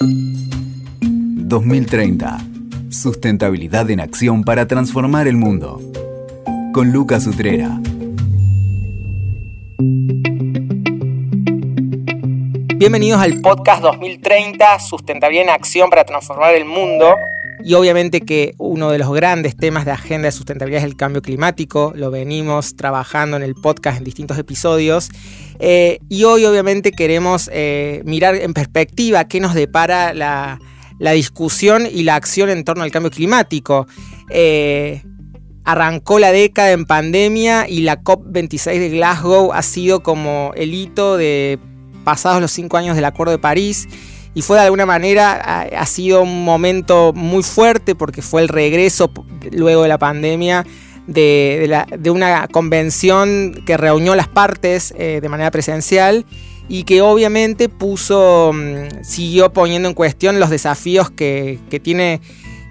2030. Sustentabilidad en acción para transformar el mundo. Con Lucas Utrera. Bienvenidos al podcast 2030, Sustentabilidad en Acción para Transformar el Mundo. Y obviamente que uno de los grandes temas de agenda de sustentabilidad es el cambio climático. Lo venimos trabajando en el podcast en distintos episodios. Eh, y hoy obviamente queremos eh, mirar en perspectiva qué nos depara la, discusión y la acción en torno al cambio climático. Eh, arrancó la década en pandemia y la COP26 de Glasgow ha sido como el hito de pasados los cinco años del Acuerdo de París y fue de alguna manera, ha, sido un momento muy fuerte porque fue el regreso luego de la pandemia de, una convención que reunió las partes eh, de manera presencial y que obviamente puso, mm, siguió poniendo en cuestión los desafíos que, tiene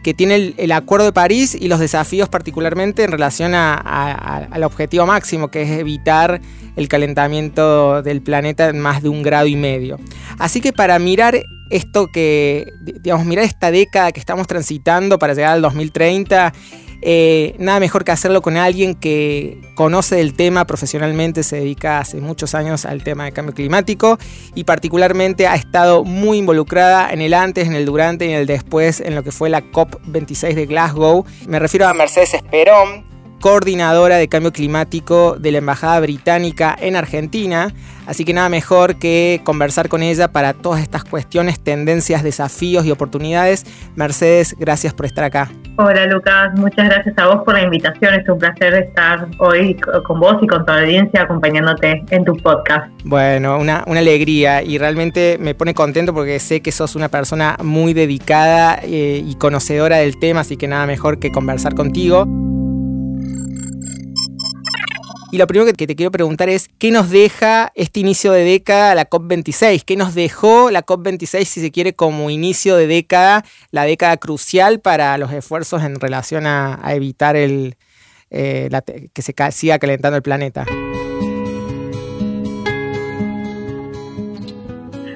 que tiene el, Acuerdo de París y los desafíos particularmente en relación al objetivo máximo, que es evitar el calentamiento del planeta en más de un grado y medio. Así que para mirar esto que, digamos, mirar esta década que estamos transitando para llegar al 2030, eh, nada mejor que hacerlo con alguien que conoce el tema profesionalmente, se dedica hace muchos años al tema de cambio climático y particularmente ha estado muy involucrada en el antes, en el durante y en el después en lo que fue la COP26 de Glasgow. Me refiero a Mercedes Esperón, coordinadora de cambio climático de la Embajada Británica en Argentina. Así que nada mejor que conversar con ella para todas estas cuestiones, tendencias, desafíos y oportunidades. Mercedes, gracias por estar acá. Hola Lucas, muchas gracias a vos por la invitación. Es un placer estar hoy con vos y con tu audiencia acompañándote en tu podcast. Bueno, una, alegría y realmente me pone contento porque sé que sos una persona muy dedicada eh, y conocedora del tema, así que nada mejor que conversar contigo. Y lo primero que te quiero preguntar es, ¿qué nos deja este inicio de década la COP26? ¿Qué nos dejó la COP26, si se quiere, como inicio de década, la década crucial para los esfuerzos en relación a, evitar el, eh, que se siga calentando el planeta?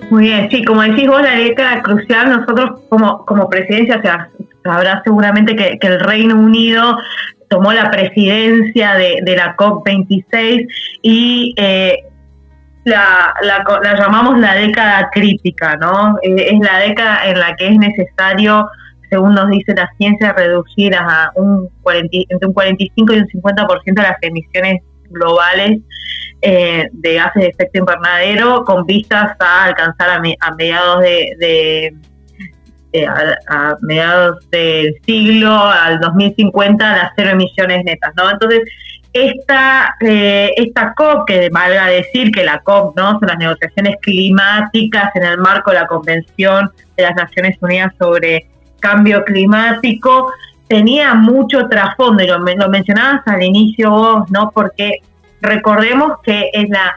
Muy bien, sí, como decís vos, la década crucial, nosotros como, como presidencia, o sea, sabrás seguramente que, que, el Reino Unido tomó la presidencia de, la COP26 y eh, la, llamamos la década crítica, ¿no? Eh, es la década en la que es necesario, según nos dice la ciencia, reducir a un entre un 45 y un 50% de las emisiones globales eh, de gases de efecto invernadero con vistas a alcanzar a, mediados de eh, a, mediados del siglo, al 2050, las cero emisiones netas, ¿no? Entonces, esta, eh, esta COP, que valga decir que la COP ¿no? son las negociaciones climáticas en el marco de la Convención de las Naciones Unidas sobre Cambio Climático, tenía mucho trasfondo, y lo, lo mencionabas al inicio vos, ¿no? Porque recordemos que es la,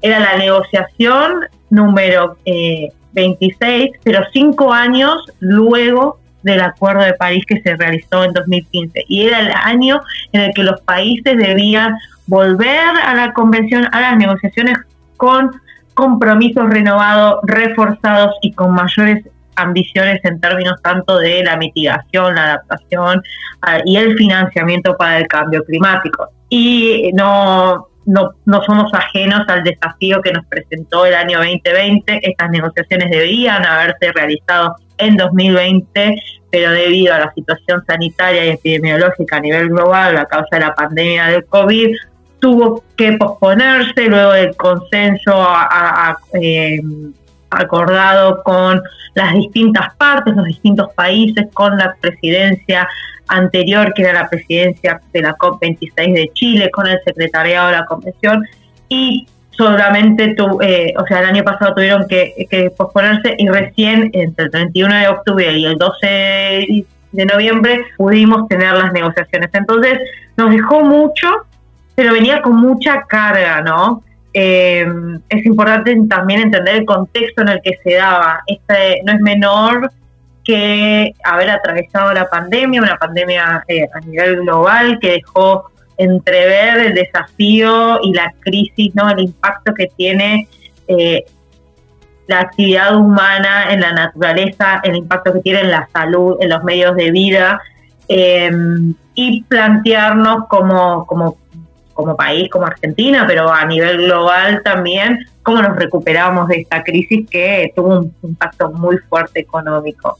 era la negociación número eh, 26, pero cinco años luego del Acuerdo de París que se realizó en 2015. Y era el año en el que los países debían volver a la convención, a las negociaciones con compromisos renovados, reforzados y con mayores ambiciones en términos tanto de la mitigación, la adaptación ah, y el financiamiento para el cambio climático. Y no, no, no somos ajenos al desafío que nos presentó el año 2020. Estas negociaciones debían haberse realizado en 2020, pero debido a la situación sanitaria y epidemiológica a nivel global a causa de la pandemia del COVID, tuvo que posponerse luego del consenso eh, acordado con las distintas partes, los distintos países, con la presidencia anterior, que era la presidencia de la COP26 de Chile, con el secretariado de la convención, y solamente, tu, eh, o sea, el año pasado tuvieron que, posponerse y recién entre el 31 de octubre y el 12 de noviembre pudimos tener las negociaciones. Entonces, nos dejó mucho, pero venía con mucha carga, ¿no? Eh, es importante también entender el contexto en el que se daba. Este no es menor que haber atravesado la pandemia, una pandemia eh, a nivel global que dejó entrever el desafío y la crisis, ¿no? el impacto que tiene eh, la actividad humana en la naturaleza, el impacto que tiene en la salud, en los medios de vida, eh, y plantearnos como, como, como país, como Argentina, pero a nivel global también, cómo nos recuperamos de esta crisis que tuvo un impacto muy fuerte económico.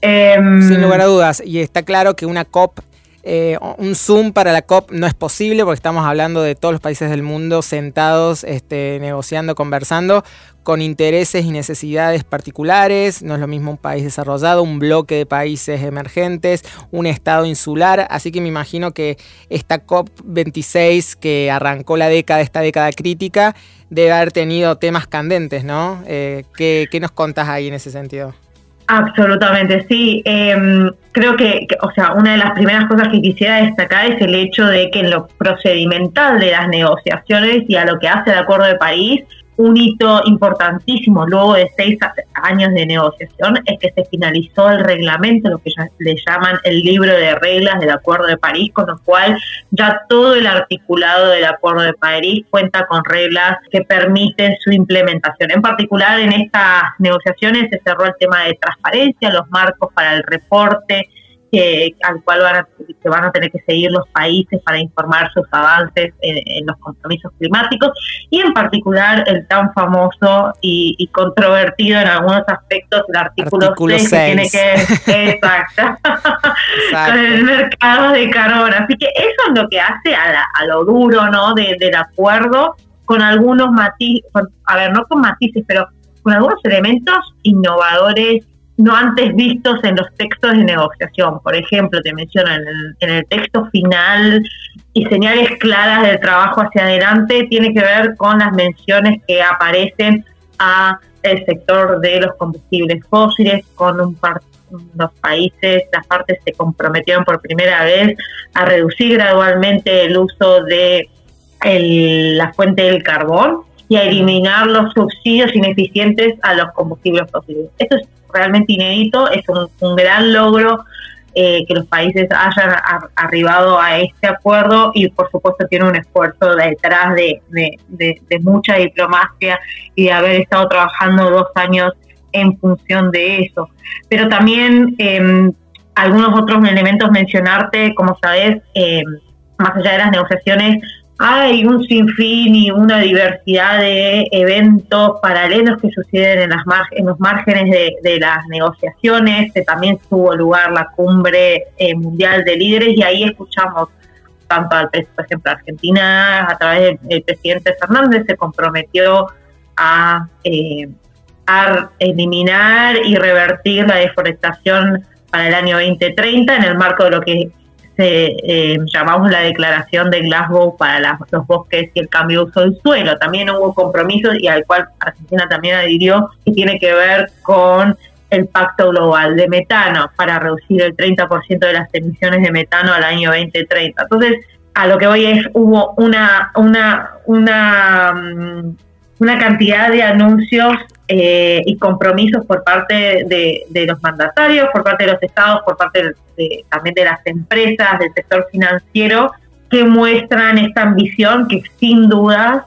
Sin lugar a dudas, y está claro que una COP eh, un Zoom para la COP no es posible porque estamos hablando de todos los países del mundo sentados, este, negociando, conversando, con intereses y necesidades particulares. No es lo mismo un país desarrollado, un bloque de países emergentes, un estado insular. Así que me imagino que esta COP26 que arrancó la década, esta década crítica, debe haber tenido temas candentes, ¿no? Eh, ¿qué, ¿Qué nos contás ahí en ese sentido? Absolutamente, sí. Em, creo que, o sea, una de las primeras cosas que quisiera destacar es el hecho de que en lo procedimental de las negociaciones y a lo que hace el Acuerdo de París, un hito importantísimo luego de seis años de negociación es que se finalizó el reglamento, lo que ya le llaman el libro de reglas del Acuerdo de París, con lo cual ya todo el articulado del Acuerdo de París cuenta con reglas que permiten su implementación. En particular, en estas negociaciones se cerró el tema de transparencia, los marcos para el reporte, al cual van a, que van a tener que seguir los países para informar sus avances en, los compromisos climáticos y en particular el tan famoso y, controvertido en algunos aspectos el artículo, 6, que tiene que exacto, con el mercado de carbón. Así que eso es lo que hace a, lo duro ¿no? del acuerdo con algunos matices, a ver, no con matices, pero con algunos elementos innovadores no antes vistos en los textos de negociación. Por ejemplo, te menciono en el, texto final y señales claras del trabajo hacia adelante, tiene que ver con las menciones que aparecen a el sector de los combustibles fósiles, con un par los países, las partes se comprometieron por primera vez a reducir gradualmente el uso de la fuente del carbón y a eliminar los subsidios ineficientes a los combustibles fósiles. Esto es realmente inédito, es un, gran logro eh, que los países hayan arribado a este acuerdo y por supuesto tiene un esfuerzo detrás de, mucha diplomacia y de haber estado trabajando dos años en función de eso. Pero también em, algunos otros elementos mencionarte, como sabes, em, más allá de las negociaciones, hay un sinfín y una diversidad de eventos paralelos que suceden en, las en los márgenes de, las negociaciones. También tuvo lugar la cumbre eh, mundial de líderes y ahí escuchamos tanto al por ejemplo Argentina a través del, presidente Fernández se comprometió a, eh, a eliminar y revertir la deforestación para el año 2030 en el marco de lo que eh, llamamos la declaración de Glasgow para los bosques y el cambio de uso del suelo. También hubo compromisos y al cual Argentina también adhirió y tiene que ver con el Pacto Global de Metano para reducir el 30% de las emisiones de metano al año 2030. Entonces, a lo que voy es, hubo una, una, una, mm, una cantidad de anuncios eh, y compromisos por parte de, los mandatarios, por parte de los estados, por parte también de las empresas, del sector financiero, que muestran esta ambición que sin duda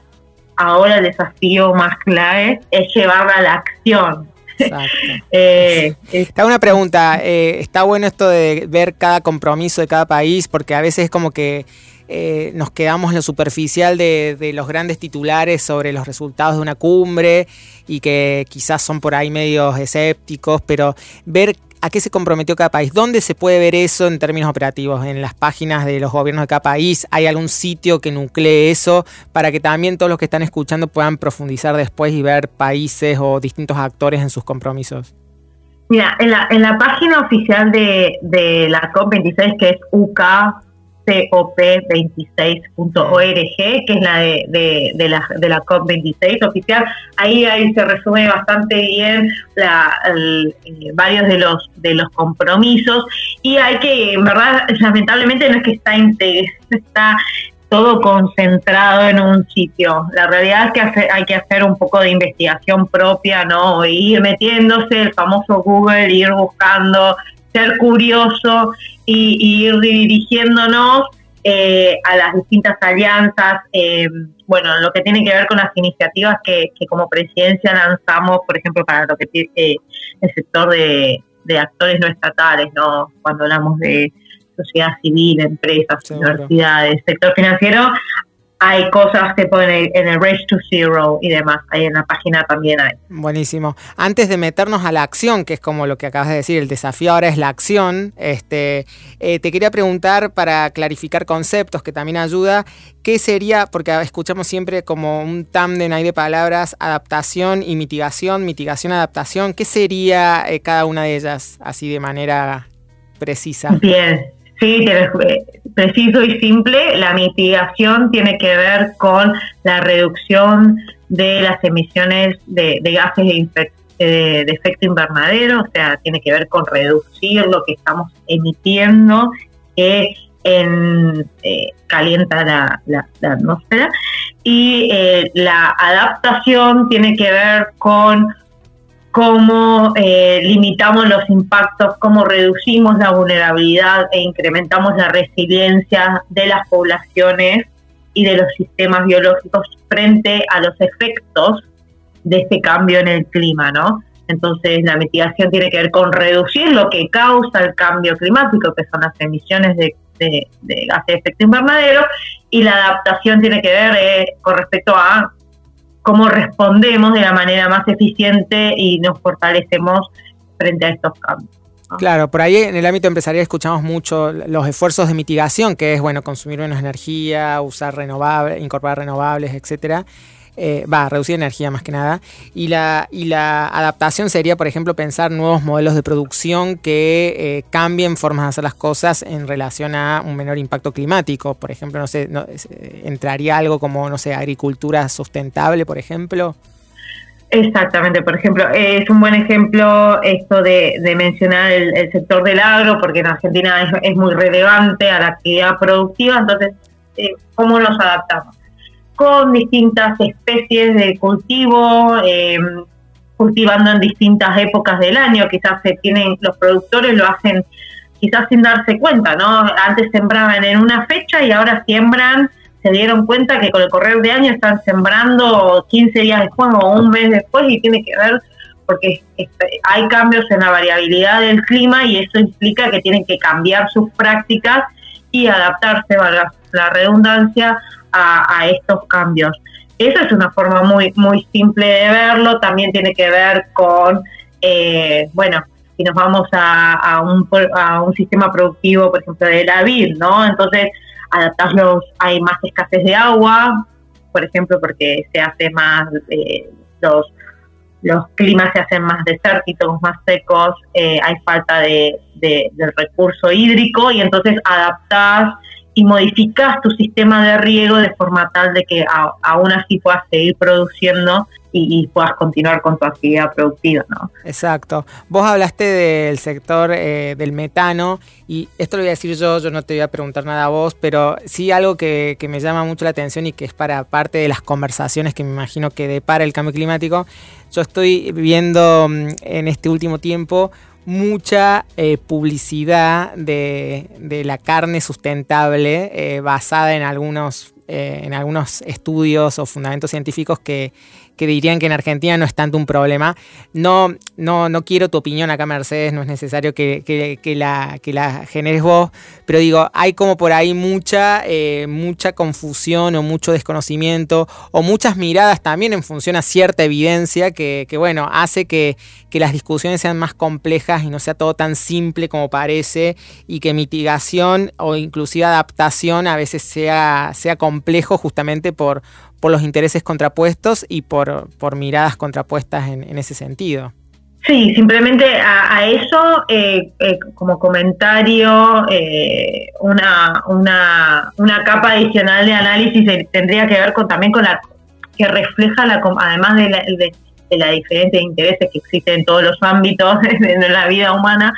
ahora el desafío más clave es llevarla a la acción. eh, está una pregunta, eh, está bueno esto de ver cada compromiso de cada país, porque a veces es como que eh, nos quedamos en lo superficial de, los grandes titulares sobre los resultados de una cumbre y que quizás son por ahí medios escépticos, pero ver a qué se comprometió cada país, dónde se puede ver eso en términos operativos, en las páginas de los gobiernos de cada país, hay algún sitio que nuclee eso para que también todos los que están escuchando puedan profundizar después y ver países o distintos actores en sus compromisos. Mira, en la, en la página oficial de, de la COP26, que es UK cop26.org, que es la de, la, de la COP26 oficial. Ahí, ahí se resume bastante bien la, eh, varios de los, de los compromisos y hay que, en verdad, lamentablemente no es que está todo concentrado en un sitio. La realidad es que hay que hacer un poco de investigación propia, ¿no? ir metiéndose, el famoso Google, ir buscando, ser curioso y, ir dirigiéndonos eh, a las distintas alianzas, eh, bueno, lo que tiene que ver con las iniciativas que, como presidencia lanzamos, por ejemplo, para lo que tiene eh, el sector de, actores no estatales, ¿no? Cuando hablamos de sociedad civil, empresas, universidades, sector financiero, hay cosas que ponen en el Race to Zero y demás. Ahí en la página también hay. Buenísimo. Antes de meternos a la acción, que es como lo que acabas de decir, el desafío ahora es la acción, este, eh, te quería preguntar para clarificar conceptos que también ayuda, ¿qué sería, porque escuchamos siempre como un tándem ahí de palabras, adaptación y mitigación, mitigación, adaptación, ¿qué sería eh, cada una de ellas así de manera precisa? Bien, Sí, preciso y simple. La mitigación tiene que ver con la reducción de las emisiones de, gases de, de, efecto invernadero, o sea, tiene que ver con reducir lo que estamos emitiendo que en, eh, calienta la, atmósfera. Y eh, la adaptación tiene que ver con cómo eh, limitamos los impactos, cómo reducimos la vulnerabilidad e incrementamos la resiliencia de las poblaciones y de los sistemas biológicos frente a los efectos de este cambio en el clima, ¿no? Entonces la mitigación tiene que ver con reducir lo que causa el cambio climático, que son las emisiones de, gases de efecto invernadero, y la adaptación tiene que ver eh, con respecto a cómo respondemos de la manera más eficiente y nos fortalecemos frente a estos cambios. Claro, por ahí en el ámbito empresarial escuchamos mucho los esfuerzos de mitigación, que es bueno consumir menos energía, usar renovables, incorporar renovables, etcétera. Eh, va, reducir energía más que nada. Y la, y la adaptación sería, por ejemplo, pensar nuevos modelos de producción que eh, cambien formas de hacer las cosas en relación a un menor impacto climático. Por ejemplo, no sé, eh, entraría algo como, no sé, agricultura sustentable, por ejemplo. Exactamente, por ejemplo, es un buen ejemplo esto de, mencionar el, sector del agro, porque en Argentina es, muy relevante a la actividad productiva, entonces, ¿cómo nos adaptamos? Con distintas especies de cultivo, em, cultivando en distintas épocas del año, quizás se tienen, los productores lo hacen quizás sin darse cuenta, ¿no? Antes sembraban en una fecha y ahora siembran, se dieron cuenta que con el correr de año están sembrando 15 días después o un mes después y tiene que ver porque hay cambios en la variabilidad del clima y eso implica que tienen que cambiar sus prácticas y adaptarse, valga la redundancia, a, estos cambios. Esa es una forma muy, muy simple de verlo, también tiene que ver con, eh, bueno, si nos vamos a, un, a un sistema productivo, por ejemplo, de la vid, ¿no? Entonces, adaptarlos, hay más escasez de agua, por ejemplo, porque se hace más, eh, los, los climas se hacen más desérticos, más secos, eh, hay falta de, de, del recurso hídrico y entonces adaptar y modificas tu sistema de riego de forma tal de que aún así puedas seguir produciendo y, puedas continuar con tu actividad productiva. ¿no? Exacto. Vos hablaste del sector eh, del metano y esto lo voy a decir yo, yo no te voy a preguntar nada a vos, pero sí algo que, que me llama mucho la atención y que es para parte de las conversaciones que me imagino que depara el cambio climático. Yo estoy viendo mm, en este último tiempo mucha eh, publicidad de, la carne sustentable eh, basada en algunos, eh, en algunos estudios o fundamentos científicos que, que dirían que en Argentina no es tanto un problema. No, no, no quiero tu opinión acá, Mercedes, no es necesario que, la, que la generes vos, pero digo, hay como por ahí mucha, eh, mucha confusión o mucho desconocimiento o muchas miradas también en función a cierta evidencia que, bueno, hace que, las discusiones sean más complejas y no sea todo tan simple como parece y que mitigación o inclusive adaptación a veces sea, sea complejo justamente por, por los intereses contrapuestos y por, por miradas contrapuestas en, ese sentido. Sí, simplemente a, eso, eh, eh, como comentario, eh, una, una, una, capa adicional de análisis tendría que ver con también con la que refleja, la, además de la, de, la diferencia de intereses que existen en todos los ámbitos de, la vida humana,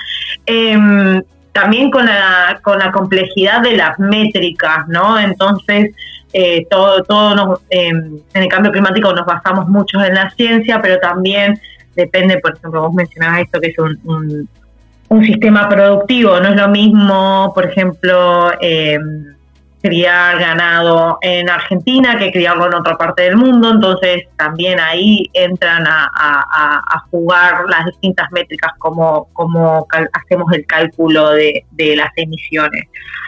em, también con la, con la complejidad de las métricas, ¿no? Entonces, eh, todo, todo em, en el cambio climático nos basamos mucho en la ciencia, pero también depende, por ejemplo, vos mencionabas esto que es un, un, sistema productivo, no es lo mismo, por ejemplo, em, criar ganado en Argentina que criarlo en otra parte del mundo, entonces también ahí entran a, jugar las distintas métricas como, como hacemos el cálculo de, las emisiones.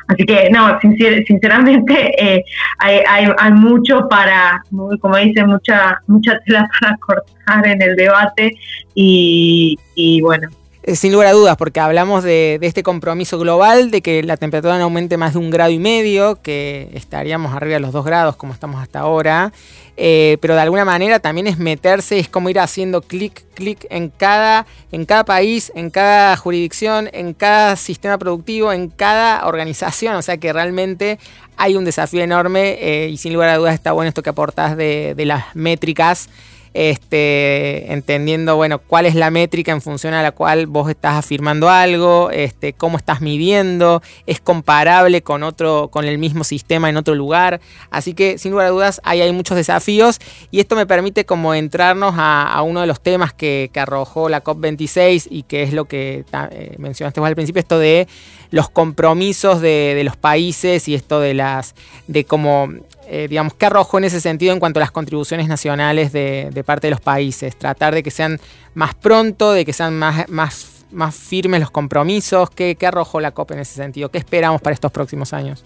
Así que no, sinceramente eh, hay, hay, mucho para, como dice, mucha, mucha tela para cortar en el debate y, y bueno, eh, sin lugar a dudas, porque hablamos de, este compromiso global, de que la temperatura no aumente más de un grado y medio, que estaríamos arriba de los dos grados como estamos hasta ahora, eh, pero de alguna manera también es meterse, es como ir haciendo clic, clic en cada, en cada país, en cada jurisdicción, en cada sistema productivo, en cada organización, o sea que realmente hay un desafío enorme eh, y sin lugar a dudas está bueno esto que aportás de, de las métricas este, entendiendo, bueno, cuál es la métrica en función a la cual vos estás afirmando algo, este, cómo estás midiendo, es comparable con otro, con el mismo sistema en otro lugar. Así que, sin lugar a dudas, ahí hay muchos desafíos y esto me permite como entrarnos a, uno de los temas que, arrojó la COP26 y que es lo que eh, mencionaste vos al principio, esto de los compromisos de, de, los países y esto de las de cómo eh, digamos, ¿qué arrojó en ese sentido en cuanto a las contribuciones nacionales de, parte de los países? Tratar de que sean más pronto, de que sean más, más, firmes los compromisos. ¿Qué, arrojó la COP en ese sentido? ¿Qué esperamos para estos próximos años?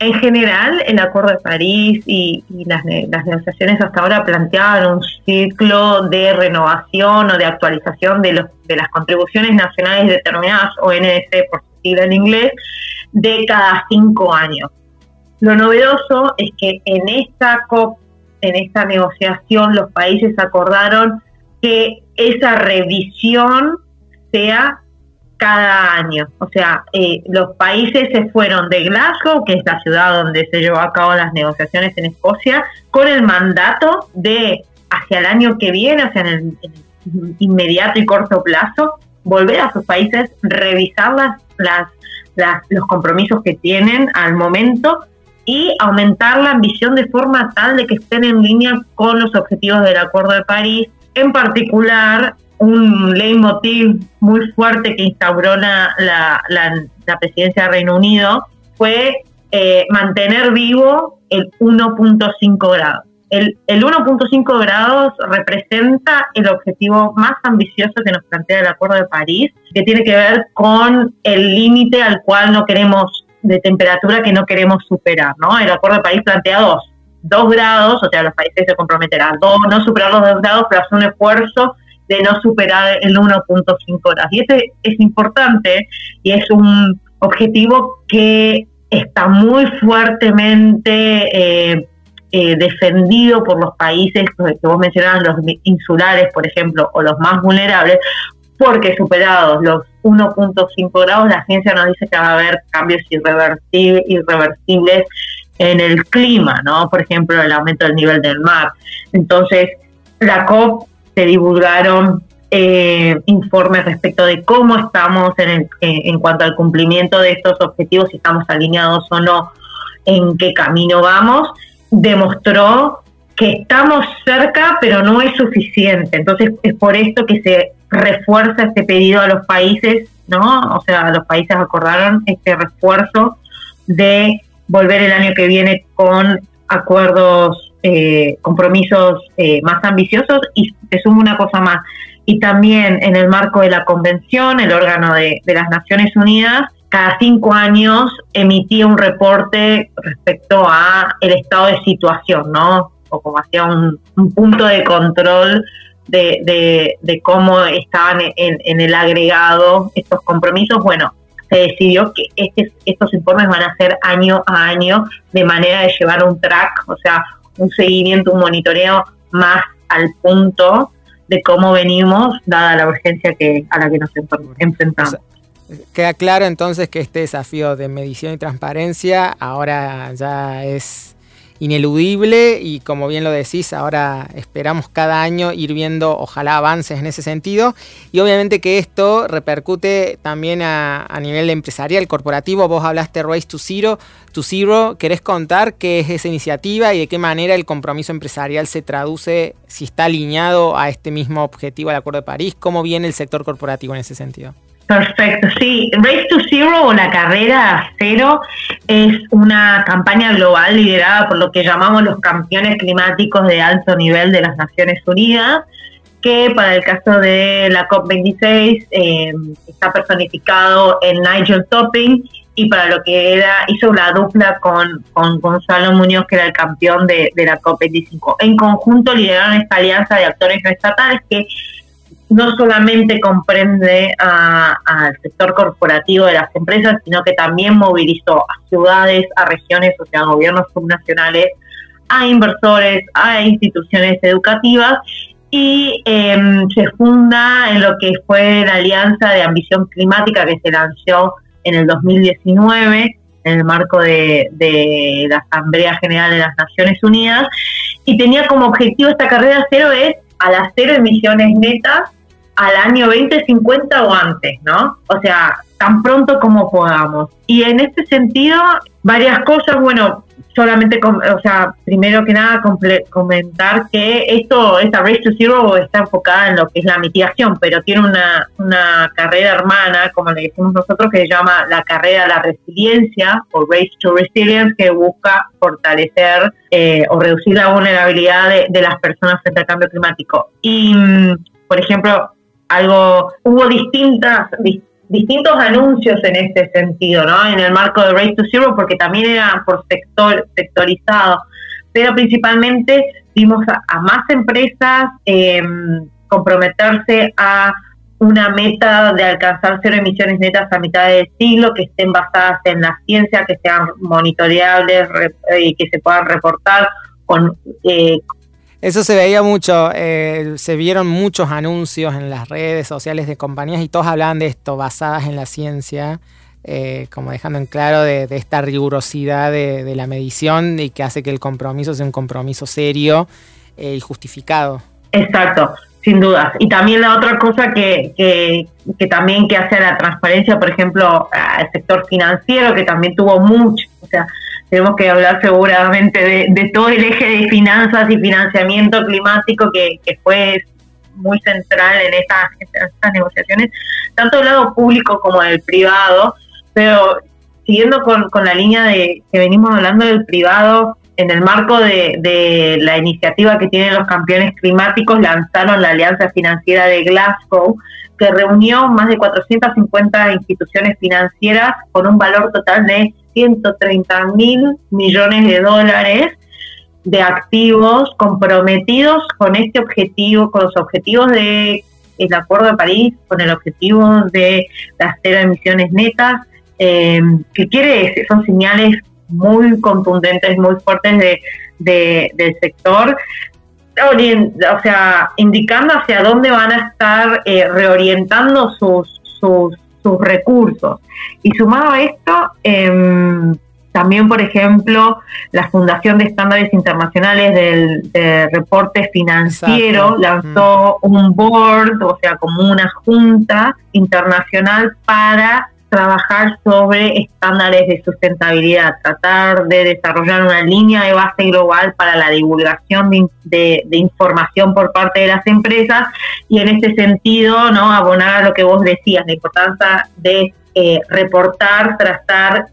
En general, el Acuerdo de París y, las, negociaciones hasta ahora planteaban un ciclo de renovación o de actualización de, los, de las contribuciones nacionales determinadas, ONS por sigla en inglés, de cada cinco años. Lo novedoso es que en esta COP, en esta negociación, los países acordaron que esa revisión sea cada año. O sea, eh, los países se fueron de Glasgow, que es la ciudad donde se llevó a cabo las negociaciones en Escocia, con el mandato de hacia el año que viene, hacia el, inmediato y corto plazo, volver a sus países, revisar las, los compromisos que tienen al momento y aumentar la ambición de forma tal de que estén en línea con los objetivos del Acuerdo de París, en particular un leitmotiv muy fuerte que instauró la, la, presidencia del Reino Unido fue eh, mantener vivo el 1.5 grados. El, el 1.5 grados representa el objetivo más ambicioso que nos plantea el Acuerdo de París, que tiene que ver con el límite al cual no queremos de temperatura que no queremos superar, ¿no? El Acuerdo de París plantea dos, dos grados, o sea, los países se comprometen a no superar los dos grados, pero hacer un esfuerzo de no superar el 1.5 grados. Y este es importante y es un objetivo que está muy fuertemente eh, eh, defendido por los países que vos mencionabas, los insulares, por ejemplo, o los más vulnerables, porque superados los 1.5 grados, la ciencia nos dice que va a haber cambios irreversibles en el clima, ¿no? Por ejemplo, el aumento del nivel del mar. Entonces, la COP se divulgaron eh, informes respecto de cómo estamos en, en cuanto al cumplimiento de estos objetivos, si estamos alineados o no, en qué camino vamos. Demostró que estamos cerca, pero no es suficiente. Entonces, es por esto que se refuerza este pedido a los países, ¿no? O sea, los países acordaron este refuerzo de volver el año que viene con acuerdos, eh, compromisos eh, más ambiciosos y te sumo una cosa más. Y también en el marco de la convención, el órgano de, las Naciones Unidas, cada cinco años emitía un reporte respecto a el estado de situación, ¿no? O como hacía un punto de control de, de, cómo estaban en, el agregado estos compromisos, bueno, se decidió que este, estos informes van a ser año a año de manera de llevar un track, o sea, un seguimiento, un monitoreo más al punto de cómo venimos, dada la urgencia que a la que nos enfrentamos. queda claro entonces que este desafío de medición y transparencia ahora ya es ineludible y como bien lo decís, ahora esperamos cada año ir viendo ojalá avances en ese sentido. Y obviamente que esto repercute también a, nivel empresarial, corporativo, vos hablaste Race to Zero, to Zero, ¿querés contar qué es esa iniciativa y de qué manera el compromiso empresarial se traduce, si está alineado a este mismo objetivo del Acuerdo de París, cómo viene el sector corporativo en ese sentido? Perfecto, sí. Race to Zero o la carrera a cero es una campaña global liderada por lo que llamamos los campeones climáticos de alto nivel de las Naciones Unidas, que para el caso de la COP26 eh, está personificado en Nigel Topping y para lo que era hizo la dupla con, con Gonzalo Muñoz, que era el campeón de, de la COP25. En conjunto lideraron esta alianza de actores no estatales que no solamente comprende al sector corporativo de las empresas, sino que también movilizó a ciudades, a regiones, o sea, a gobiernos subnacionales, a inversores, a instituciones educativas y em, se funda en lo que fue la Alianza de Ambición Climática que se lanzó en el 2019 en el marco de, de la Asamblea General de las Naciones Unidas y tenía como objetivo esta carrera cero es a las cero emisiones netas al año 2050 o antes, ¿no? O sea, tan pronto como podamos. Y en este sentido, varias cosas, bueno, solamente, o sea, primero que nada comentar que esto, esta Race to Zero está enfocada en lo que es la mitigación, pero tiene una, una carrera hermana, como le decimos nosotros, que se llama la carrera de la resiliencia o Race to Resilience, que busca fortalecer eh, o reducir la vulnerabilidad de, de las personas frente al cambio climático. Y, mm, por ejemplo, algo, hubo distintas, distintos anuncios en este sentido, ¿no? En el marco de Race to Zero, porque también era por sector, sectorizado, pero principalmente vimos a, más empresas em, comprometerse a una meta de alcanzar cero emisiones netas a mitad del siglo, que estén basadas en la ciencia, que sean monitoreables y que se puedan reportar con, eh, eso se veía mucho, eh, se vieron muchos anuncios en las redes sociales de compañías y todos hablaban de esto, basadas en la ciencia, eh, como dejando en claro de, esta rigurosidad de, la medición y que hace que el compromiso sea un compromiso serio eh, y justificado. Exacto, sin dudas. Y también la otra cosa que, que, que también que hace a la transparencia, por ejemplo, al sector financiero, que también tuvo mucho, o sea, tenemos que hablar seguramente de, todo el eje de finanzas y financiamiento climático que, fue muy central en estas, negociaciones, tanto del lado público como del privado, pero siguiendo con, la línea de que venimos hablando del privado, en el marco de, de, la iniciativa que tienen los campeones climáticos, lanzaron la Alianza Financiera de Glasgow, que reunió más de 450 instituciones financieras con un valor total de 130 mil millones de dólares de activos comprometidos con este objetivo, con los objetivos de el Acuerdo de París, con el objetivo de las cero emisiones netas, eh, que quiere decir, son señales muy contundentes, muy fuertes de, del sector, o sea, indicando hacia dónde van a estar eh, reorientando sus, sus sus recursos. Y sumado a esto, em, también, por ejemplo, la Fundación de Estándares Internacionales del Reporte Financiero lanzó un board, o sea, como una junta internacional para trabajar sobre estándares de sustentabilidad, tratar de desarrollar una línea de base global para la divulgación de, información por parte de las empresas y en este sentido, no abonar a lo que vos decías, la importancia de eh, reportar, tratar,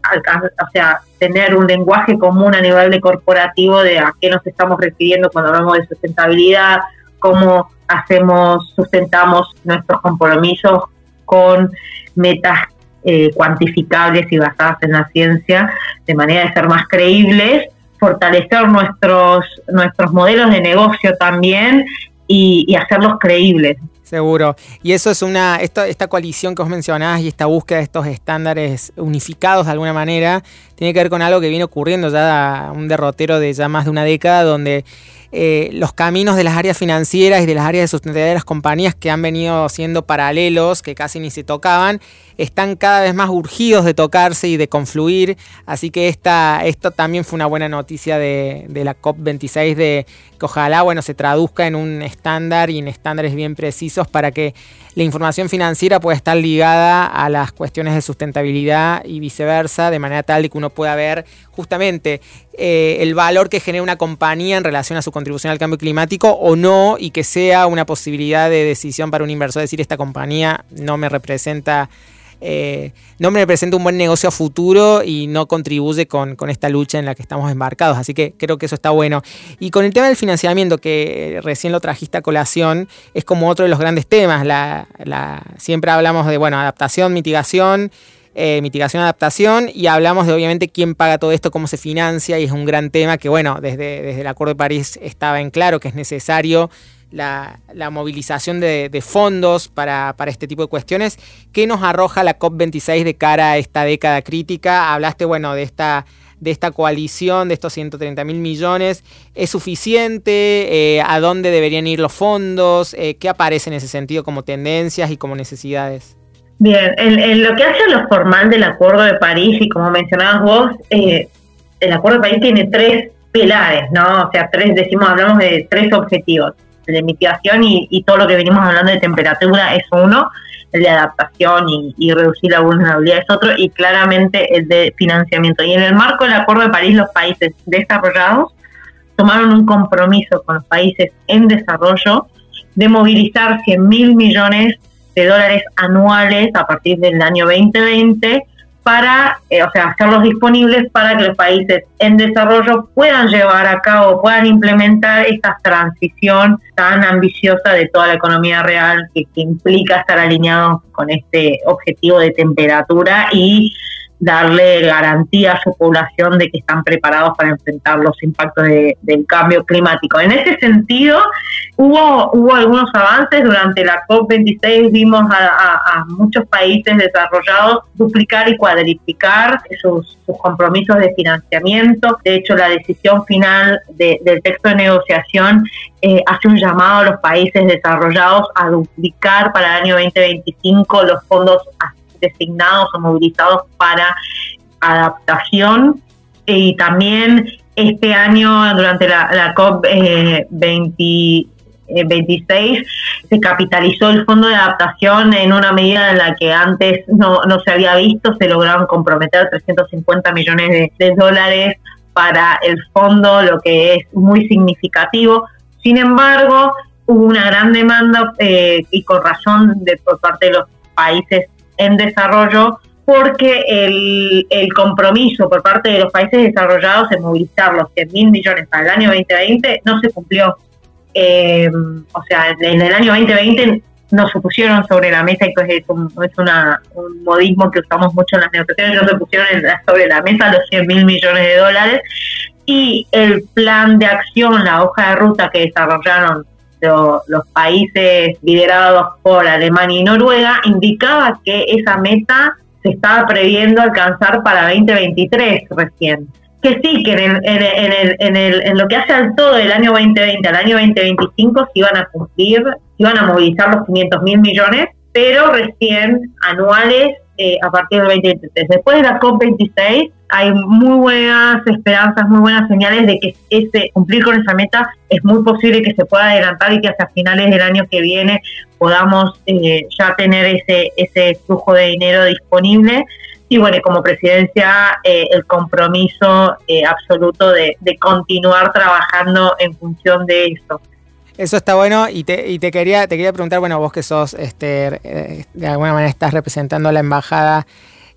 o sea, tener un lenguaje común a nivel de corporativo de a qué nos estamos refiriendo cuando hablamos de sustentabilidad, cómo hacemos, sustentamos nuestros compromisos con metas eh, cuantificables y basadas en la ciencia, de manera de ser más creíbles, fortalecer nuestros, nuestros modelos de negocio también y, hacerlos creíbles. Seguro. Y eso es una, esta, esta coalición que os mencionabas y esta búsqueda de estos estándares unificados de alguna manera, tiene que ver con algo que viene ocurriendo ya un derrotero de ya más de una década, donde eh, los caminos de las áreas financieras y de las áreas de sustentabilidad de las compañías que han venido siendo paralelos, que casi ni se tocaban, están cada vez más urgidos de tocarse y de confluir. Así que esta, esto también fue una buena noticia de, la COP26, de que ojalá bueno, se traduzca en un estándar y en estándares bien precisos para que la información financiera puede estar ligada a las cuestiones de sustentabilidad y viceversa, de manera tal que uno pueda ver justamente eh, el valor que genera una compañía en relación a su contribución al cambio climático o no, y que sea una posibilidad de decisión para un inversor decir esta compañía no me representa eh, no me representa un buen negocio a futuro y no contribuye con, esta lucha en la que estamos embarcados. Así que creo que eso está bueno. Y con el tema del financiamiento, que recién lo trajiste a colación, es como otro de los grandes temas. siempre hablamos de bueno, adaptación, mitigación. Eh, mitigación, adaptación, y hablamos de obviamente quién paga todo esto, cómo se financia, y es un gran tema que, bueno, desde, desde el Acuerdo de París estaba en claro que es necesario la, movilización de, fondos para, este tipo de cuestiones. ¿Qué nos arroja la COP26 de cara a esta década crítica? Hablaste, bueno, de esta, de esta coalición, de estos 130 mil millones. ¿Es suficiente? Eh, ¿A dónde deberían ir los fondos? Eh, ¿Qué aparece en ese sentido como tendencias y como necesidades? Bien, en, lo que hace a lo formal del Acuerdo de París, y como mencionabas vos, eh, el Acuerdo de París tiene tres pilares, ¿no? O sea, tres, decimos, hablamos de tres objetivos de mitigación y, todo lo que venimos hablando de temperatura es uno, el de adaptación y, reducir la vulnerabilidad es otro, y claramente el de financiamiento. Y en el marco del Acuerdo de París, los países desarrollados tomaron un compromiso con los países en desarrollo de movilizar 100 mil millones de dólares anuales a partir del año 2020 para, eh, o sea, hacerlos disponibles para que los países en desarrollo puedan llevar a cabo, puedan implementar esta transición tan ambiciosa de toda la economía real que, que implica estar alineados con este objetivo de temperatura y darle garantía a su población de que están preparados para enfrentar los impactos del cambio climático. En ese sentido, hubo, hubo algunos avances durante la COP26, vimos a, muchos países desarrollados duplicar y cuadriplicar sus, compromisos de financiamiento. De hecho, la decisión final del texto de negociación eh, hace un llamado a los países desarrollados a duplicar para el año 2025 los fondos designados o movilizados para adaptación y también este año durante la, COP 26 eh, se capitalizó el fondo de adaptación en una medida en la que antes no, se había visto, se lograron comprometer 350 millones de, dólares para el fondo, lo que es muy significativo. Sin embargo, hubo una gran demanda eh, y con razón de por parte de los países en desarrollo porque el, el, compromiso por parte de los países desarrollados de movilizar los 100 mil millones para el año 2020 no se cumplió. Eh, o sea, en el año 2020 no se pusieron sobre la mesa, y pues es, un, es una, un modismo que usamos mucho en las negociaciones, no se pusieron sobre la mesa los 100 mil millones de dólares y el plan de acción, la hoja de ruta que desarrollaron los países liderados por Alemania y Noruega, indicaba que esa meta se estaba previendo alcanzar para 2023 recién. Que sí, que en, en, en, lo que hace al todo del año 2020 al año 2025 se iban a cumplir, se iban a movilizar los 500 mil millones, pero recién anuales eh, a partir del 2023. Después de la COP26 hay muy buenas esperanzas, muy buenas señales de que ese cumplir con esa meta es muy posible que se pueda adelantar y que hasta finales del año que viene podamos eh, ya tener ese, ese flujo de dinero disponible. Y bueno, como presidencia, eh, el compromiso absoluto de, de continuar trabajando en función de eso. Eso está bueno y te, y te quería te quería preguntar, bueno, vos que sos, este, eh, de alguna manera estás representando a la embajada,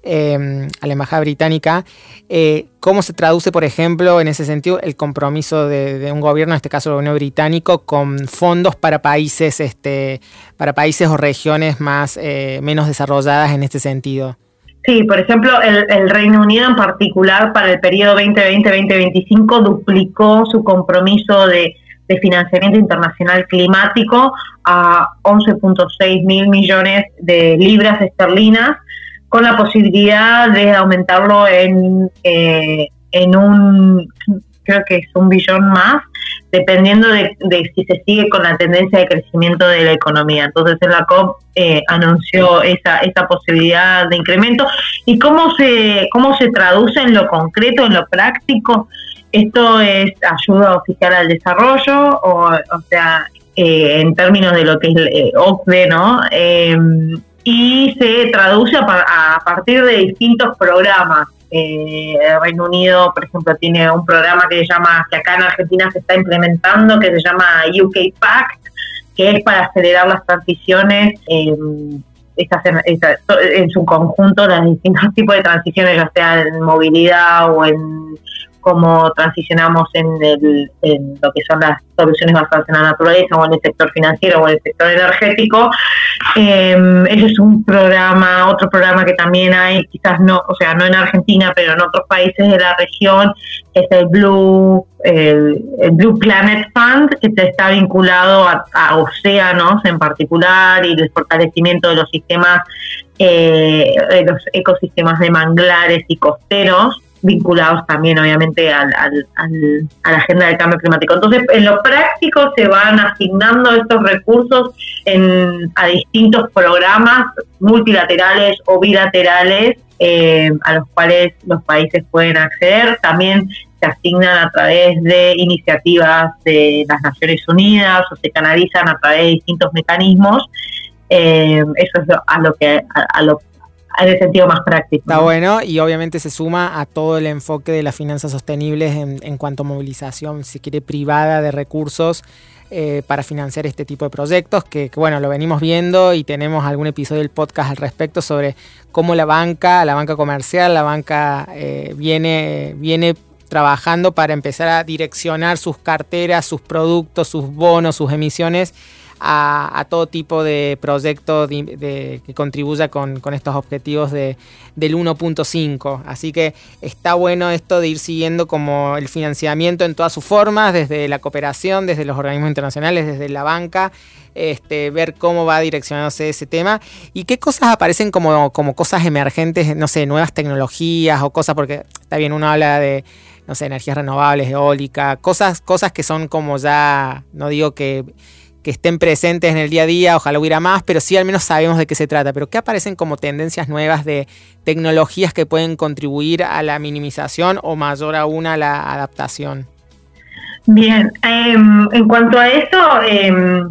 em, a la embajada británica, eh, ¿cómo se traduce, por ejemplo, en ese sentido, el compromiso de, un gobierno, en este caso el gobierno británico, con fondos para países, este, para países o regiones más eh, menos desarrolladas en este sentido? Sí, por ejemplo, el, el, Reino Unido en particular para el periodo 2020-2025 duplicó su compromiso de de financiamiento internacional climático a 11.6 mil millones de libras esterlinas, con la posibilidad de aumentarlo en, eh, en un, creo que es un billón más, dependiendo de, si se sigue con la tendencia de crecimiento de la economía. Entonces, en la COP eh, anunció esa, esa posibilidad de incremento. ¿Y cómo se, cómo se traduce en lo concreto, en lo práctico? Esto es ayuda oficial al desarrollo, o, o sea, en términos de lo que es OCDE, ¿no? y se traduce a, partir de distintos programas. Eh, Reino Unido, por ejemplo, tiene un programa que se llama, que acá en Argentina se está implementando, que se llama UK Pact, que es para acelerar las transiciones en, en su conjunto, los distintos tipos de transiciones, ya sea en movilidad o en cómo transicionamos en, lo que son las soluciones basadas en la naturaleza o en el sector financiero o en el sector energético. Eh, ese es un programa, otro programa que también hay, quizás no, o sea, no en Argentina, pero en otros países de la región, es el Blue, el, Blue Planet Fund, que está vinculado a, océanos en particular y el fortalecimiento de los sistemas, eh, de los ecosistemas de manglares y costeros vinculados también obviamente al, al, a la agenda del cambio climático. Entonces, en lo práctico se van asignando estos recursos en, a distintos programas multilaterales o bilaterales eh, a los cuales los países pueden acceder. También se asignan a través de iniciativas de las Naciones Unidas o se canalizan a través de distintos mecanismos. Eh, eso es a lo que a, lo en el sentido más práctico. Está bueno y obviamente se suma a todo el enfoque de las finanzas sostenibles en, cuanto a movilización, si quiere, privada de recursos eh, para financiar este tipo de proyectos, que, bueno, lo venimos viendo y tenemos algún episodio del podcast al respecto sobre cómo la banca, la banca comercial, la banca eh, viene, viene trabajando para empezar a direccionar sus carteras, sus productos, sus bonos, sus emisiones a, todo tipo de proyectos que contribuya con, estos objetivos de, del 1.5. Así que está bueno esto de ir siguiendo como el financiamiento en todas sus formas, desde la cooperación, desde los organismos internacionales, desde la banca. Este, ver cómo va direccionándose ese tema y qué cosas aparecen como, como cosas emergentes, no sé, nuevas tecnologías o cosas, porque está bien, uno habla de, no sé, energías renovables, eólica, cosas, cosas que son como ya, no digo que que estén presentes en el día a día, ojalá hubiera más, pero sí al menos sabemos de qué se trata. Pero ¿qué aparecen como tendencias nuevas de tecnologías que pueden contribuir a la minimización o mayor aún a la adaptación? Bien, em, en cuanto a eso, em,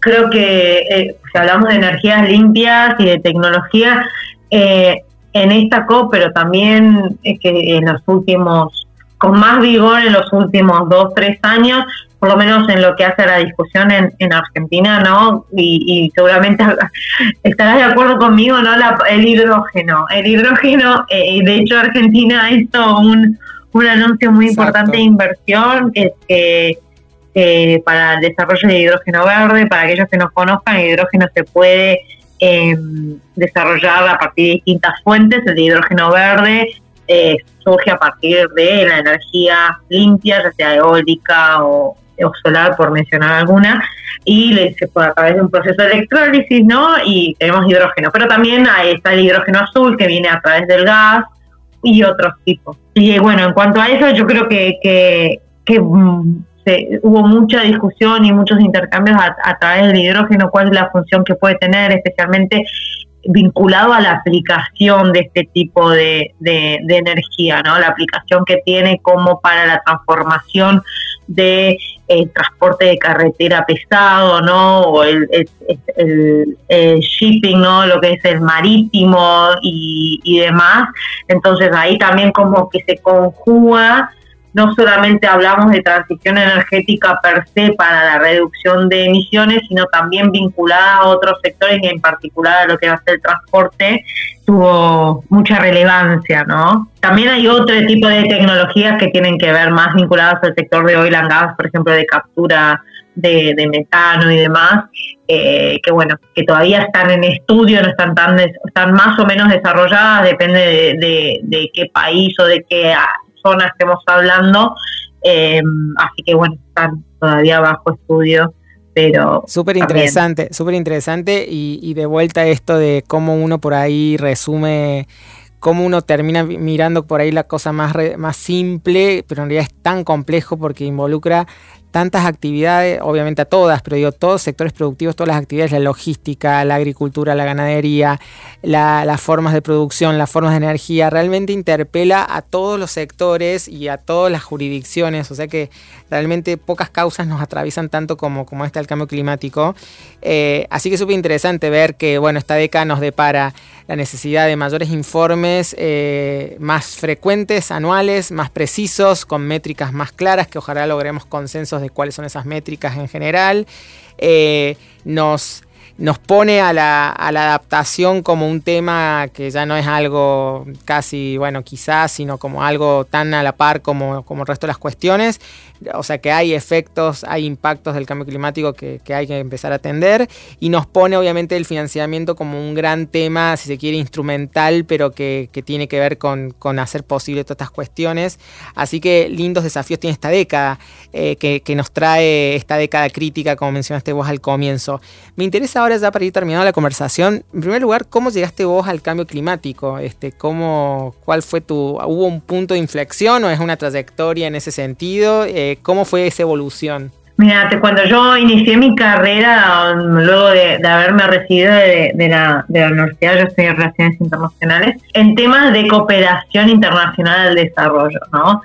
creo que eh, si hablamos de energías limpias y de tecnología, eh, en esta COP, pero también es que en los últimos, con más vigor en los últimos dos, tres años, por lo menos en lo que hace a la discusión en, en Argentina, ¿no? Y, seguramente estarás de acuerdo conmigo, ¿no? el hidrógeno. El hidrógeno, eh, de hecho, Argentina hizo un, un anuncio muy importante de inversión que para el desarrollo de hidrógeno verde, para aquellos que no conozcan, el hidrógeno se puede em, desarrollar a partir de distintas fuentes. El de hidrógeno verde eh, surge a partir de la energía limpia, ya sea eólica o, o solar, por mencionar alguna, y se puede a través de un proceso de electrólisis, ¿no? Y tenemos hidrógeno, pero también está el hidrógeno azul que viene a través del gas y otros tipos. Y bueno, en cuanto a eso, yo creo que, que, mm, hubo mucha discusión y muchos intercambios a, través del hidrógeno, cuál es la función que puede tener, especialmente vinculado a la aplicación de este tipo de, de, energía, ¿no? La aplicación que tiene como para la transformación de el transporte de carretera pesado, ¿no? O el, shipping, ¿no? Lo que es el marítimo y, demás. Entonces ahí también como que se conjuga no solamente hablamos de transición energética per se para la reducción de emisiones, sino también vinculada a otros sectores y en particular a lo que va a ser el transporte, tuvo mucha relevancia, ¿no? También hay otro tipo de tecnologías que tienen que ver más vinculadas al sector de oil and gas, por ejemplo, de captura de, metano y demás, eh, que bueno, que todavía están en estudio, no están tan, están más o menos desarrolladas, depende de, de qué país o de qué que estemos hablando. Eh, así que bueno, están todavía bajo estudio. Pero súper interesante, súper interesante y, de vuelta esto de cómo uno por ahí resume cómo uno termina mirando por ahí la cosa más, más simple, pero en realidad es tan complejo porque involucra tantas actividades, obviamente a todas, pero digo, todos sectores productivos, todas las actividades, la logística, la agricultura, la ganadería, las formas de producción, las formas de energía, realmente interpela a todos los sectores y a todas las jurisdicciones, o sea que realmente pocas causas nos atraviesan tanto como, como este el cambio climático. Eh, así que es súper interesante ver que, bueno, esta década nos depara la necesidad de mayores informes eh, más frecuentes, anuales, más precisos, con métricas más claras, que ojalá logremos consensos de cuáles son esas métricas en general. Eh, nos nos pone a la, adaptación como un tema que ya no es algo casi, bueno, quizás, sino como algo tan a la par como, como el resto de las cuestiones. O sea que hay efectos, hay impactos del cambio climático que, hay que empezar a atender y nos pone obviamente el financiamiento como un gran tema, si se quiere, instrumental, pero que, tiene que ver con, hacer posible todas estas cuestiones. Así que lindos desafíos tiene esta década, eh, que, nos trae esta década crítica, como mencionaste vos al comienzo. Me interesa ahora ya para ir terminando la conversación, en primer lugar, ¿cómo llegaste vos al cambio climático? Este, ¿cómo, ¿Cuál fue tu... ¿Hubo un punto de inflexión o es una trayectoria en ese sentido? Eh, ¿Cómo fue esa evolución? Mira, cuando yo inicié mi carrera, um, luego de, haberme recibido de, la, universidad, yo en Relaciones Internacionales, en temas de cooperación internacional al desarrollo, ¿no?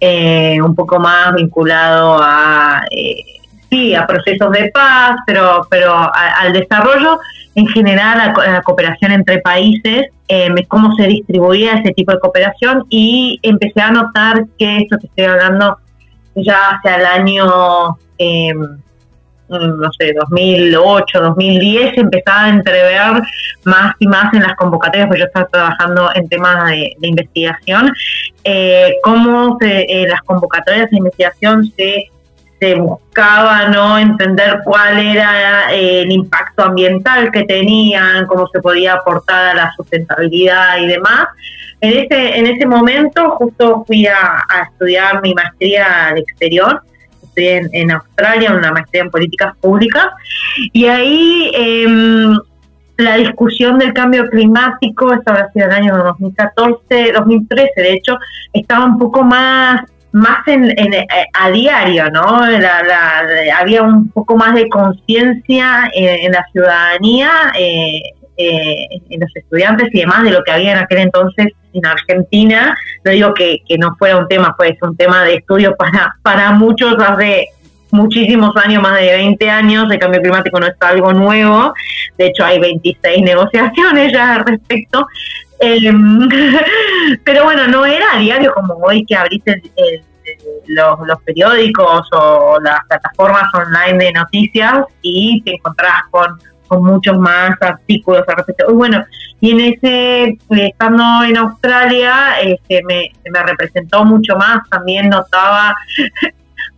Eh, un poco más vinculado a eh, sí, a procesos de paz, pero, pero al desarrollo en general, a, la cooperación entre países, eh, cómo se distribuía ese tipo de cooperación y empecé a notar que esto que estoy hablando ya hacia el año, em, no sé, 2008, 2010, empezaba a entrever más y más en las convocatorias, porque yo estaba trabajando en temas de, investigación, eh, cómo eh, las convocatorias de investigación se se buscaba no entender cuál era eh, el impacto ambiental que tenían, cómo se podía aportar a la sustentabilidad y demás. En ese, en ese momento justo fui a, estudiar mi maestría al exterior, estudié en, Australia, una maestría en políticas públicas, y ahí em, la discusión del cambio climático, esto habrá sido el año 2014, 2013 de hecho, estaba un poco más más en, eh, a diario, ¿no? había un poco más de conciencia en, la ciudadanía, eh, eh, en los estudiantes y demás de lo que había en aquel entonces en Argentina. No digo que, no fuera un tema, fue un tema de estudio para, para muchos hace muchísimos años, más de 20 años, el cambio climático no es algo nuevo, de hecho hay 26 negociaciones ya al respecto, Em, pero bueno, no era a diario como hoy que abriste los, periódicos o las plataformas online de noticias y te encontrás con, muchos más artículos al respecto. Y bueno, y en ese, estando en Australia, este, me, me representó mucho más, también notaba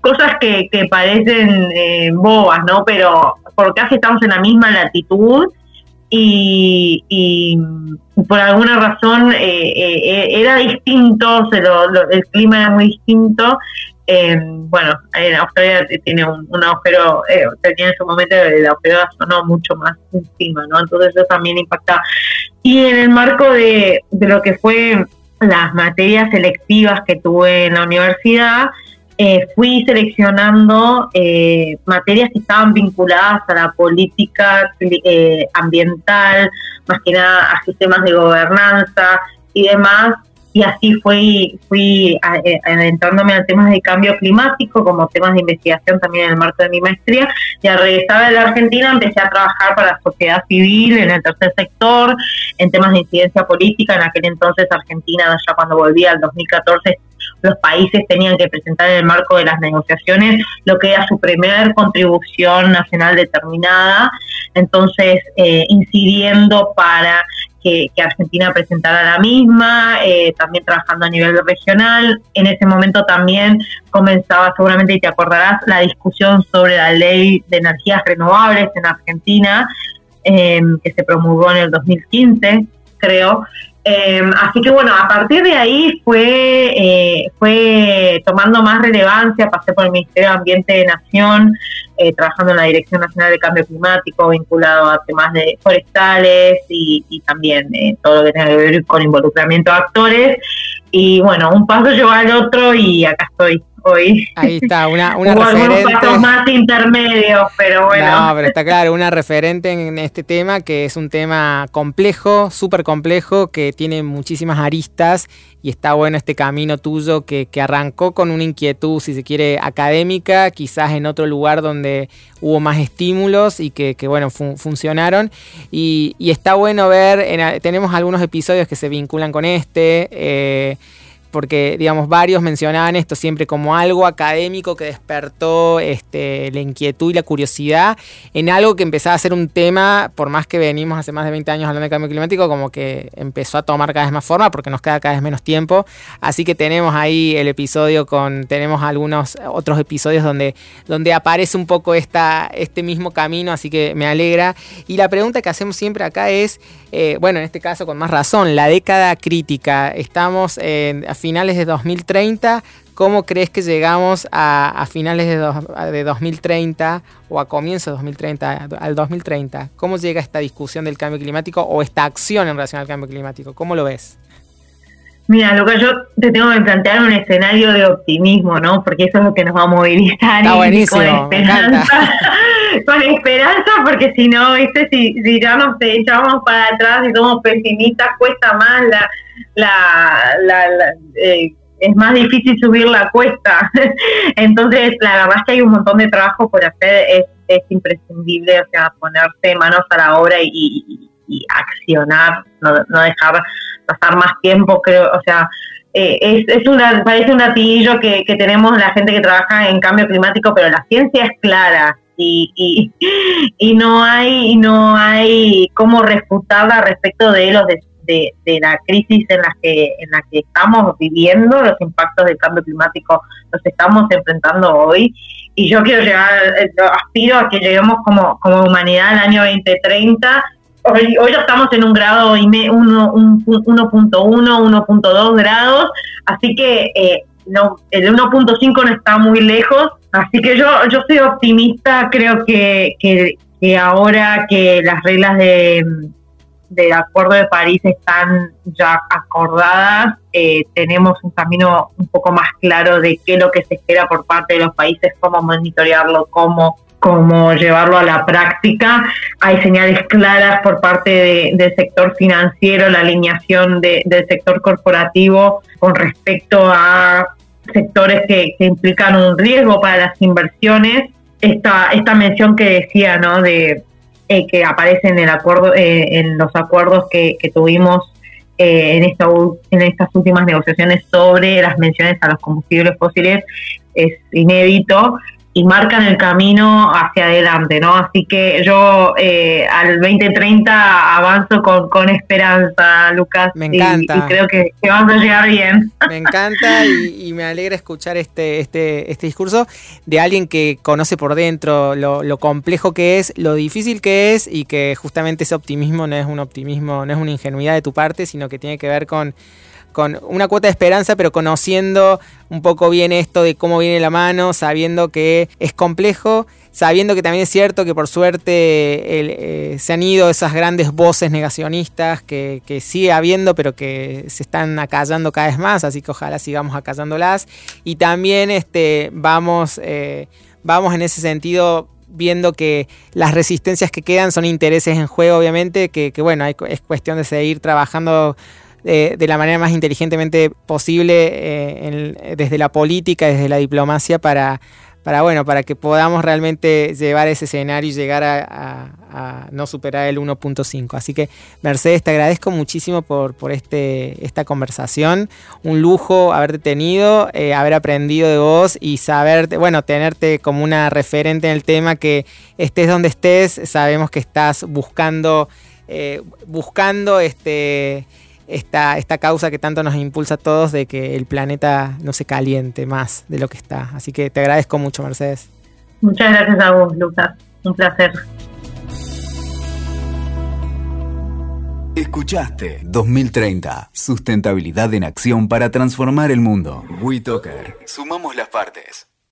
cosas que, que parecen eh, bobas, ¿no? Pero porque casi estamos en la misma latitud y, por alguna razón eh, eh, era distinto, el clima era muy distinto. bueno, en Australia tiene un, agujero, eh, tenía en su momento el agujero sonó mucho más encima, ¿no? Entonces eso también impactaba. Y en el marco de, de lo que fue las materias selectivas que tuve en la universidad, eh, fui seleccionando eh, materias que estaban vinculadas a la política eh, ambiental, más que nada a sistemas de gobernanza y demás, y así fui, fui adentrándome a temas de cambio climático como temas de investigación también en el marco de mi maestría. Y al regresar de la Argentina empecé a trabajar para la sociedad civil en el tercer sector, en temas de incidencia política, en aquel entonces Argentina ya cuando volví al 2014 los países tenían que presentar en el marco de las negociaciones lo que era su primer contribución nacional determinada, entonces eh, incidiendo para que, Argentina presentara la misma, eh, también trabajando a nivel regional. En ese momento también comenzaba, seguramente y te acordarás, la discusión sobre la ley de energías renovables en Argentina, eh, que se promulgó en el 2015, creo. Eh, así que bueno, a partir de ahí fue, eh, fue tomando más relevancia, pasé por el Ministerio de Ambiente de Nación, eh, trabajando en la Dirección Nacional de Cambio Climático, vinculado a temas de forestales y, y también todo lo que tenga que ver con involucramiento de actores. Y bueno, un paso llevó al otro y acá estoy hoy. Ahí está, una, una Hubo referente. pasos más intermedios, pero bueno. No, pero está claro, una referente en este tema que es un tema complejo, súper complejo, que tiene muchísimas aristas y está bueno este camino tuyo que, que, arrancó con una inquietud, si se quiere, académica, quizás en otro lugar donde hubo más estímulos y que, que bueno, fun funcionaron. Y, y, está bueno ver, en, tenemos algunos episodios que se vinculan con este. Eh, porque digamos varios mencionaban esto siempre como algo académico que despertó este, la inquietud y la curiosidad en algo que empezaba a ser un tema, por más que venimos hace más de 20 años hablando de cambio climático, como que empezó a tomar cada vez más forma porque nos queda cada vez menos tiempo. Así que tenemos ahí el episodio con, tenemos algunos otros episodios donde, donde aparece un poco esta, este mismo camino, así que me alegra. Y la pregunta que hacemos siempre acá es, eh, bueno, en este caso con más razón, la década crítica, estamos en, finales de 2030. ¿Cómo crees que llegamos a, a finales de, do, de, 2030 o a comienzos de 2030, al 2030? ¿Cómo llega esta discusión del cambio climático o esta acción en relación al cambio climático? ¿Cómo lo ves? Mira, Lucas, yo te tengo que plantear un escenario de optimismo, ¿no? Porque eso es lo que nos va a movilizar Está buenísimo, con esperanza. con esperanza, porque si no, ¿viste? Si, si ya nos echamos para atrás y somos pesimistas, cuesta más la, la, la, la eh, es más difícil subir la cuesta. Entonces, la verdad es que hay un montón de trabajo por hacer, es, es imprescindible, o sea, ponerse manos a la obra y, y, y accionar, no, no dejar pasar más tiempo, creo, o sea, eh, es, es una, parece un latillo que, que tenemos la gente que trabaja en cambio climático, pero la ciencia es clara y, y, y no hay no hay cómo refutarla respecto de los de, de, la crisis en la que en la que estamos viviendo, los impactos del cambio climático los estamos enfrentando hoy. Y yo quiero llegar, aspiro a que lleguemos como, como humanidad al año 2030 Hoy, hoy, estamos en un grado 1.1, 1.2 grados, así que eh, no, el 1.5 no está muy lejos, así que yo, yo soy optimista, creo que, que, que ahora que las reglas de, del Acuerdo de París están ya acordadas, eh, tenemos un camino un poco más claro de qué es lo que se espera por parte de los países, cómo monitorearlo, cómo cómo llevarlo a la práctica. Hay señales claras por parte de, del sector financiero, la alineación de, del sector corporativo con respecto a sectores que, que, implican un riesgo para las inversiones. Esta, esta mención que decía, ¿no? De eh, que aparece en el acuerdo, eh, en los acuerdos que, que tuvimos eh, en, esta, en estas últimas negociaciones sobre las menciones a los combustibles fósiles es inédito y marcan el camino hacia adelante, ¿no? Así que yo eh, al 2030 avanzo con, con esperanza, Lucas. Me encanta. Y, y creo que, que, vamos a llegar bien. Me encanta y, y, me alegra escuchar este, este, este discurso de alguien que conoce por dentro lo, lo, complejo que es, lo difícil que es y que justamente ese optimismo no es un optimismo, no es una ingenuidad de tu parte, sino que tiene que ver con con una cuota de esperanza, pero conociendo un poco bien esto de cómo viene la mano, sabiendo que es complejo, sabiendo que también es cierto que por suerte eh, se han ido esas grandes voces negacionistas que, que, sigue habiendo, pero que se están acallando cada vez más, así que ojalá sigamos acallándolas. Y también este, vamos, eh, vamos en ese sentido viendo que las resistencias que quedan son intereses en juego, obviamente, que, que bueno, hay, es cuestión de seguir trabajando de, de la manera más inteligentemente posible eh, desde la política, desde la diplomacia para, para, bueno, para que podamos realmente llevar ese escenario y llegar a no superar el 1.5. Así que, Mercedes, te agradezco muchísimo por, por este, esta conversación. Un lujo haberte tenido, eh, haber aprendido de vos y saber, bueno, tenerte como una referente en el tema, que estés donde estés, sabemos que estás buscando, eh, buscando este esta, esta causa que tanto nos impulsa a todos de que el planeta no se caliente más de lo que está. Así que te agradezco mucho, Mercedes. Muchas gracias a vos, Lucas. Un placer. Escuchaste 2030, sustentabilidad en acción para transformar el mundo. WeToker, sumamos las partes.